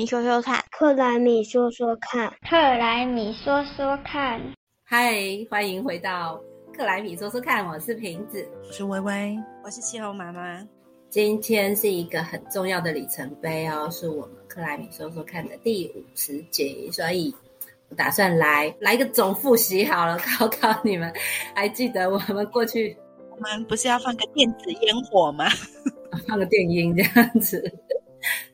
米说说看，克莱米说说看，克莱米说说看。嗨，欢迎回到克莱米说说看，我是瓶子，我是微微，我是气候妈妈。今天是一个很重要的里程碑哦，是我们克莱米说说看的第五十集，所以我打算来来一个总复习好了，考考你们，还记得我们过去我们不是要放个电子烟火吗？放个电音这样子。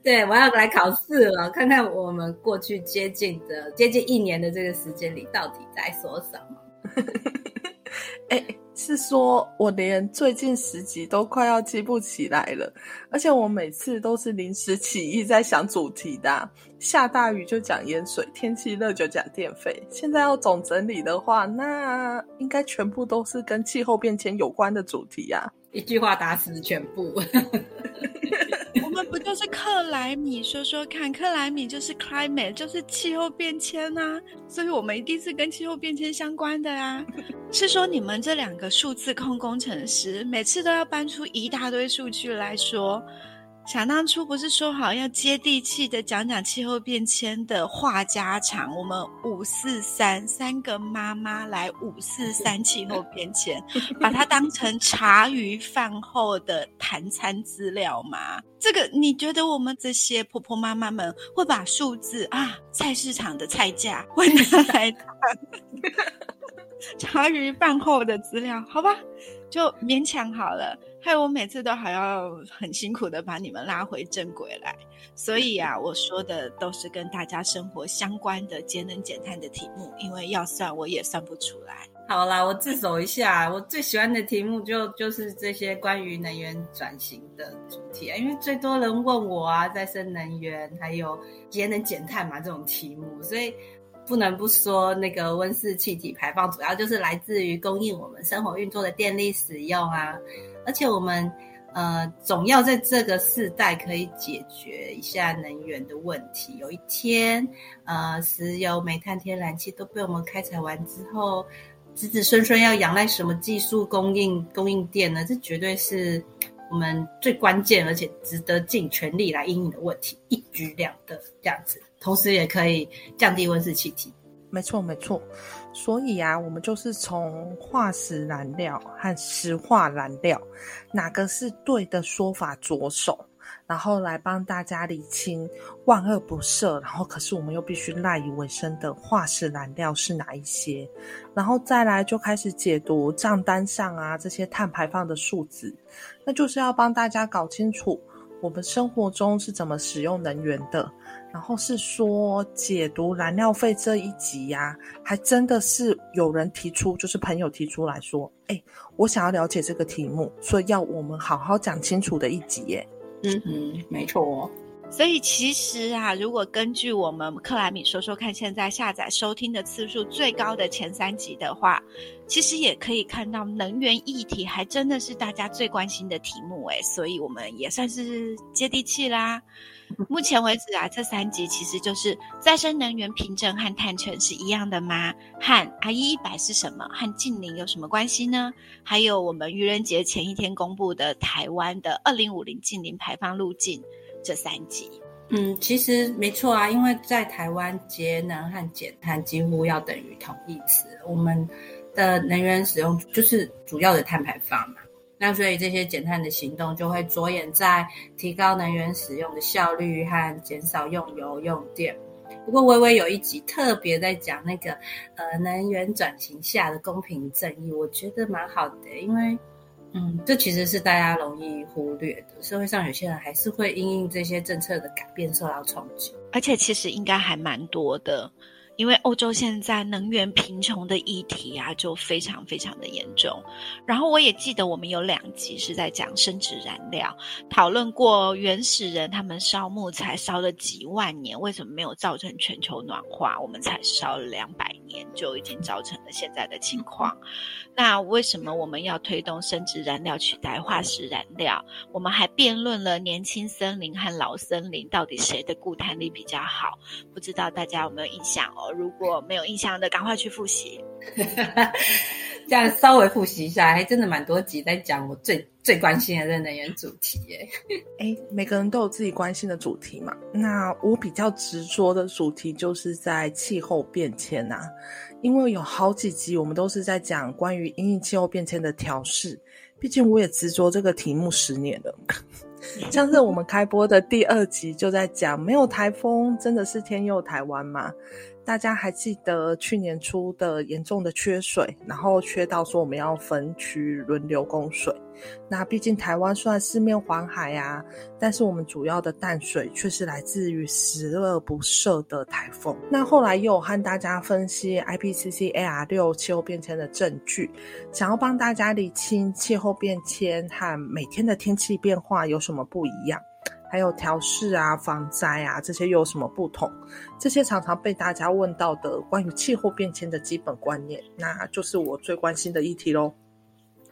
对，我要来考试了，看看我们过去接近的接近一年的这个时间里，到底在说什么。哎，是说我连最近十集都快要记不起来了，而且我每次都是临时起意在想主题的，下大雨就讲淹水，天气热就讲电费。现在要总整理的话，那应该全部都是跟气候变迁有关的主题呀。一句话打死全部。就是克莱米说说看？克莱米就是 climate，就是气候变迁啊，所以我们一定是跟气候变迁相关的啊。是说你们这两个数字控工程师，每次都要搬出一大堆数据来说。想当初不是说好要接地气的讲讲气候变迁的话家常，我们五四三三个妈妈来五四三气候变迁，把它当成茶余饭后的谈餐资料吗？这个你觉得我们这些婆婆妈妈们会把数字啊，菜市场的菜价会拿来谈茶余饭后的资料？好吧，就勉强好了。害我每次都还要很辛苦的把你们拉回正轨来，所以啊，我说的都是跟大家生活相关的节能减碳的题目，因为要算我也算不出来。好啦，我自首一下，我最喜欢的题目就就是这些关于能源转型的主题啊，因为最多人问我啊，再生能源还有节能减碳嘛这种题目，所以不能不说那个温室气体排放主要就是来自于供应我们生活运作的电力使用啊。而且我们呃总要在这个世代可以解决一下能源的问题。有一天，呃，石油、煤炭、天然气都被我们开采完之后，子子孙孙要仰赖什么技术供应供应电呢？这绝对是我们最关键而且值得尽全力来应应的问题，一举两得这样子，同时也可以降低温室气体。没错，没错。所以啊，我们就是从化石燃料和石化燃料哪个是对的说法着手，然后来帮大家理清万恶不赦，然后可是我们又必须赖以为生的化石燃料是哪一些，然后再来就开始解读账单上啊这些碳排放的数字，那就是要帮大家搞清楚我们生活中是怎么使用能源的。然后是说解读燃料费这一集呀，还真的是有人提出，就是朋友提出来说，哎，我想要了解这个题目，所以要我们好好讲清楚的一集耶。嗯哼，没错。所以其实啊，如果根据我们克莱米说说看，现在下载收听的次数最高的前三集的话，其实也可以看到能源议题还真的是大家最关心的题目诶，所以我们也算是接地气啦。目前为止啊，这三集其实就是再生能源凭证和碳权是一样的吗？和 I E 一百是什么？和近零有什么关系呢？还有我们愚人节前一天公布的台湾的二零五零近零排放路径这三集。嗯，其实没错啊，因为在台湾节能和减碳几乎要等于同义词，我们的能源使用就是主要的碳排放嘛。那所以这些减碳的行动就会着眼在提高能源使用的效率和减少用油用电。不过微微有一集特别在讲那个呃能源转型下的公平正义，我觉得蛮好的，因为嗯这其实是大家容易忽略的，社会上有些人还是会因应这些政策的改变受到冲击，而且其实应该还蛮多的。因为欧洲现在能源贫穷的议题啊，就非常非常的严重。然后我也记得我们有两集是在讲生殖燃料，讨论过原始人他们烧木材烧了几万年，为什么没有造成全球暖化？我们才烧了两百年就已经造成了现在的情况。那为什么我们要推动生殖燃料取代化石燃料？我们还辩论了年轻森林和老森林到底谁的固碳力比较好？不知道大家有没有印象哦？如果没有印象的，赶快去复习。这样稍微复习一下，还真的蛮多集在讲我最最关心的能源主题耶。哎，每个人都有自己关心的主题嘛。那我比较执着的主题就是在气候变迁呐，因为有好几集我们都是在讲关于因应气候变迁的调试。毕竟我也执着这个题目十年了。像是我们开播的第二集就在讲，没有台风真的是天佑台湾吗？大家还记得去年初的严重的缺水，然后缺到说我们要分区轮流供水。那毕竟台湾算四面环海呀，但是我们主要的淡水却是来自于十恶不赦的台风。那后来又有和大家分析 IPCC AR 六气候变迁的证据，想要帮大家理清气候变迁和每天的天气变化有什么不一样。还有调试啊、防灾啊，这些又有什么不同？这些常常被大家问到的关于气候变迁的基本观念，那就是我最关心的议题喽。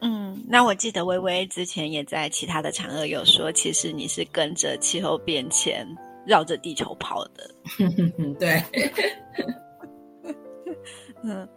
嗯，那我记得微微之前也在其他的场合有说，其实你是跟着气候变迁绕着地球跑的。对，嗯。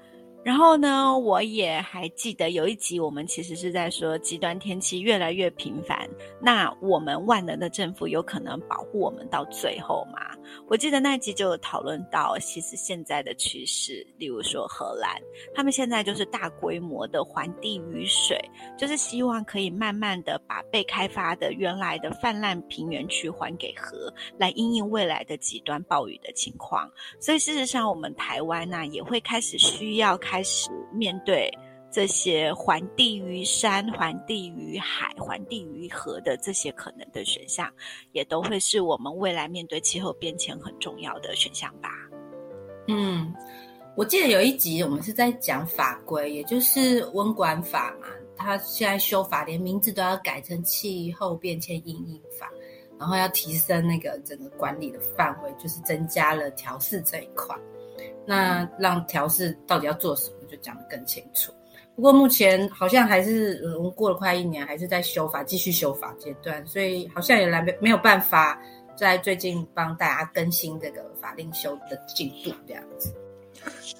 然后呢，我也还记得有一集，我们其实是在说极端天气越来越频繁，那我们万能的政府有可能保护我们到最后吗？我记得那一集就有讨论到，其实现在的趋势，例如说荷兰，他们现在就是大规模的还地雨水，就是希望可以慢慢的把被开发的原来的泛滥平原区还给河，来应应未来的极端暴雨的情况。所以事实上，我们台湾呢也会开始需要开。开始面对这些还地于山、还地于海、还地于河的这些可能的选项，也都会是我们未来面对气候变迁很重要的选项吧。嗯，我记得有一集我们是在讲法规，也就是温管法嘛，它现在修法连名字都要改成气候变迁应应法，然后要提升那个整个管理的范围，就是增加了调试这一块。那让调试到底要做什么，就讲得更清楚。不过目前好像还是嗯过了快一年，还是在修法，继续修法阶段，所以好像也来没没有办法在最近帮大家更新这个法令修的进度这样子。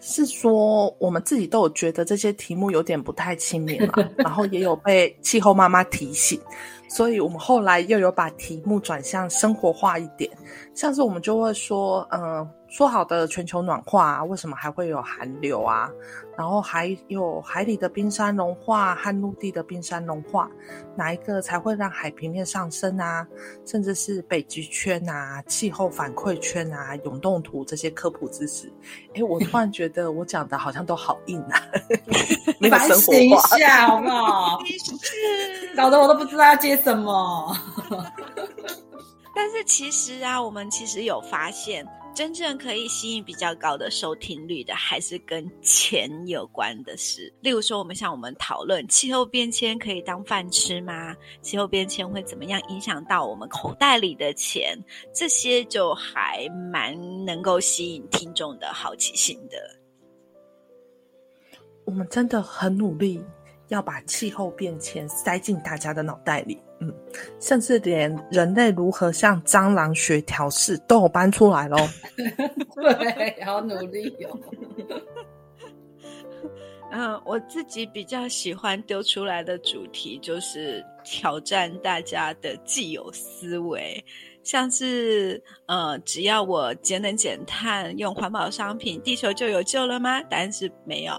是说我们自己都有觉得这些题目有点不太亲民嘛，然后也有被气候妈妈提醒，所以我们后来又有把题目转向生活化一点，像是我们就会说，嗯。说好的全球暖化啊，为什么还会有寒流啊？然后还有海里的冰山融化和陆地的冰山融化，哪一个才会让海平面上升啊？甚至是北极圈啊、气候反馈圈啊、永动图这些科普知识，哎，我突然觉得我讲的好像都好硬啊，反省一下好不好？搞得我都不知道要接什么。但是其实啊，我们其实有发现。真正可以吸引比较高的收听率的，还是跟钱有关的事。例如说，我们像我们讨论气候变迁可以当饭吃吗？气候变迁会怎么样影响到我们口袋里的钱？这些就还蛮能够吸引听众的好奇心的。我们真的很努力。要把气候变迁塞进大家的脑袋里，嗯，甚至连人类如何向蟑螂学调试都有搬出来喽。对，好努力哟。嗯，我自己比较喜欢丢出来的主题就是挑战大家的既有思维。像是呃，只要我节能减碳，用环保商品，地球就有救了吗？答案是没有。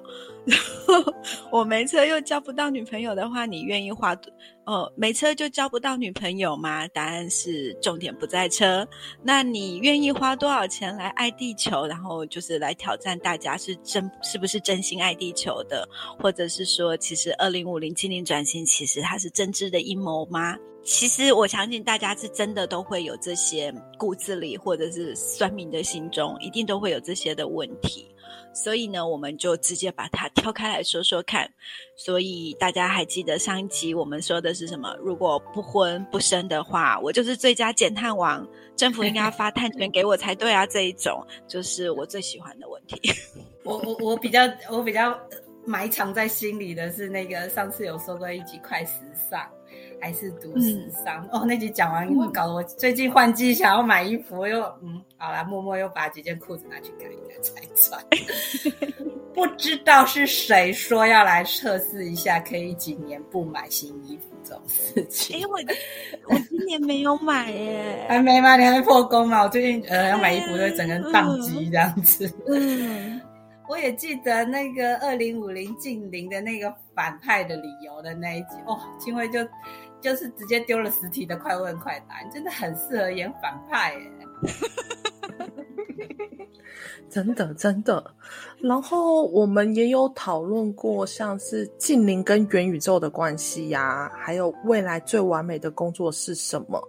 我没车又交不到女朋友的话，你愿意花？哦，没车就交不到女朋友吗？答案是重点不在车。那你愿意花多少钱来爱地球？然后就是来挑战大家是真是不是真心爱地球的？或者是说，其实二零五零精灵转型，其实它是真知的阴谋吗？其实我相信大家是真的都会有这些骨子里，或者是酸民的心中，一定都会有这些的问题。所以呢，我们就直接把它挑开来说说看。所以大家还记得上一集我们说的是什么？如果不婚不生的话，我就是最佳减碳王，政府应该要发碳权给我才对啊！这一种就是我最喜欢的问题。我我我比较我比较埋藏在心里的是那个上次有说过一集快时尚。还是读时尚哦，那集讲完搞得我最近换季想要买衣服，又嗯，好啦，默默又把几件裤子拿去改一改才穿。不知道是谁说要来测试一下，可以几年不买新衣服这种事情。哎，我我今年没有买耶，还没吗？你还没破功吗？我最近呃要买衣服，就整个人宕机这样子。嗯，我也记得那个二零五零近零的那个反派的理由的那一集，哦，青辉就就是直接丢了实体的快问快答，真的很适合演反派耶。真的真的，然后我们也有讨论过，像是近邻跟元宇宙的关系呀，还有未来最完美的工作是什么，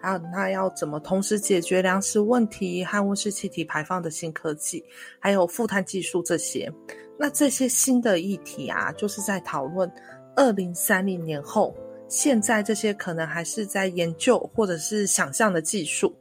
还有那要怎么同时解决粮食问题和温室气体排放的新科技，还有负碳技术这些。那这些新的议题啊，就是在讨论二零三零年后，现在这些可能还是在研究或者是想象的技术，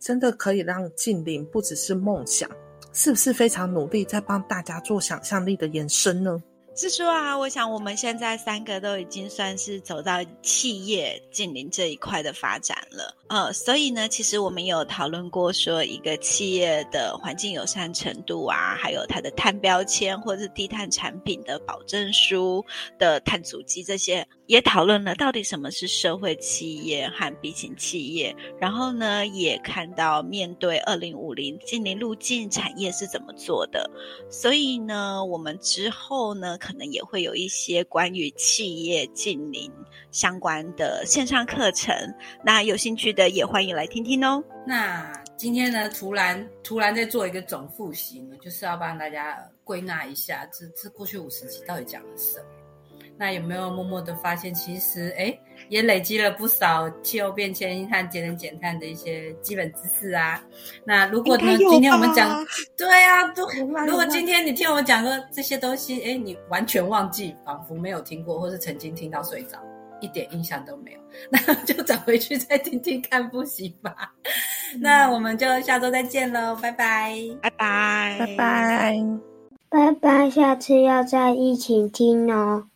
真的可以让近邻不只是梦想。是不是非常努力在帮大家做想象力的延伸呢？是说啊，我想我们现在三个都已经算是走到企业近邻这一块的发展了。呃，所以呢，其实我们有讨论过，说一个企业的环境友善程度啊，还有它的碳标签或者是低碳产品的保证书的碳足迹这些，也讨论了到底什么是社会企业和 B 型企业。然后呢，也看到面对二零五零近邻路径，产业是怎么做的。所以呢，我们之后呢，可能也会有一些关于企业近邻相关的线上课程。那有兴趣。的也欢迎来听听哦。那今天呢，突然突然在做一个总复习呢，就是要帮大家归纳一下，这这过去五十集到底讲了什么？那有没有默默的发现，其实哎，也累积了不少气候变迁和节能减碳的一些基本知识啊？那如果呢，今天我们讲，对啊，都如果今天你听我们讲过这些东西，哎，你完全忘记，仿佛没有听过，或是曾经听到睡着。一点印象都没有，那就找回去再听听看不行吧。那我们就下周再见喽，拜拜，拜拜，拜拜，拜拜，下次要再一起听哦。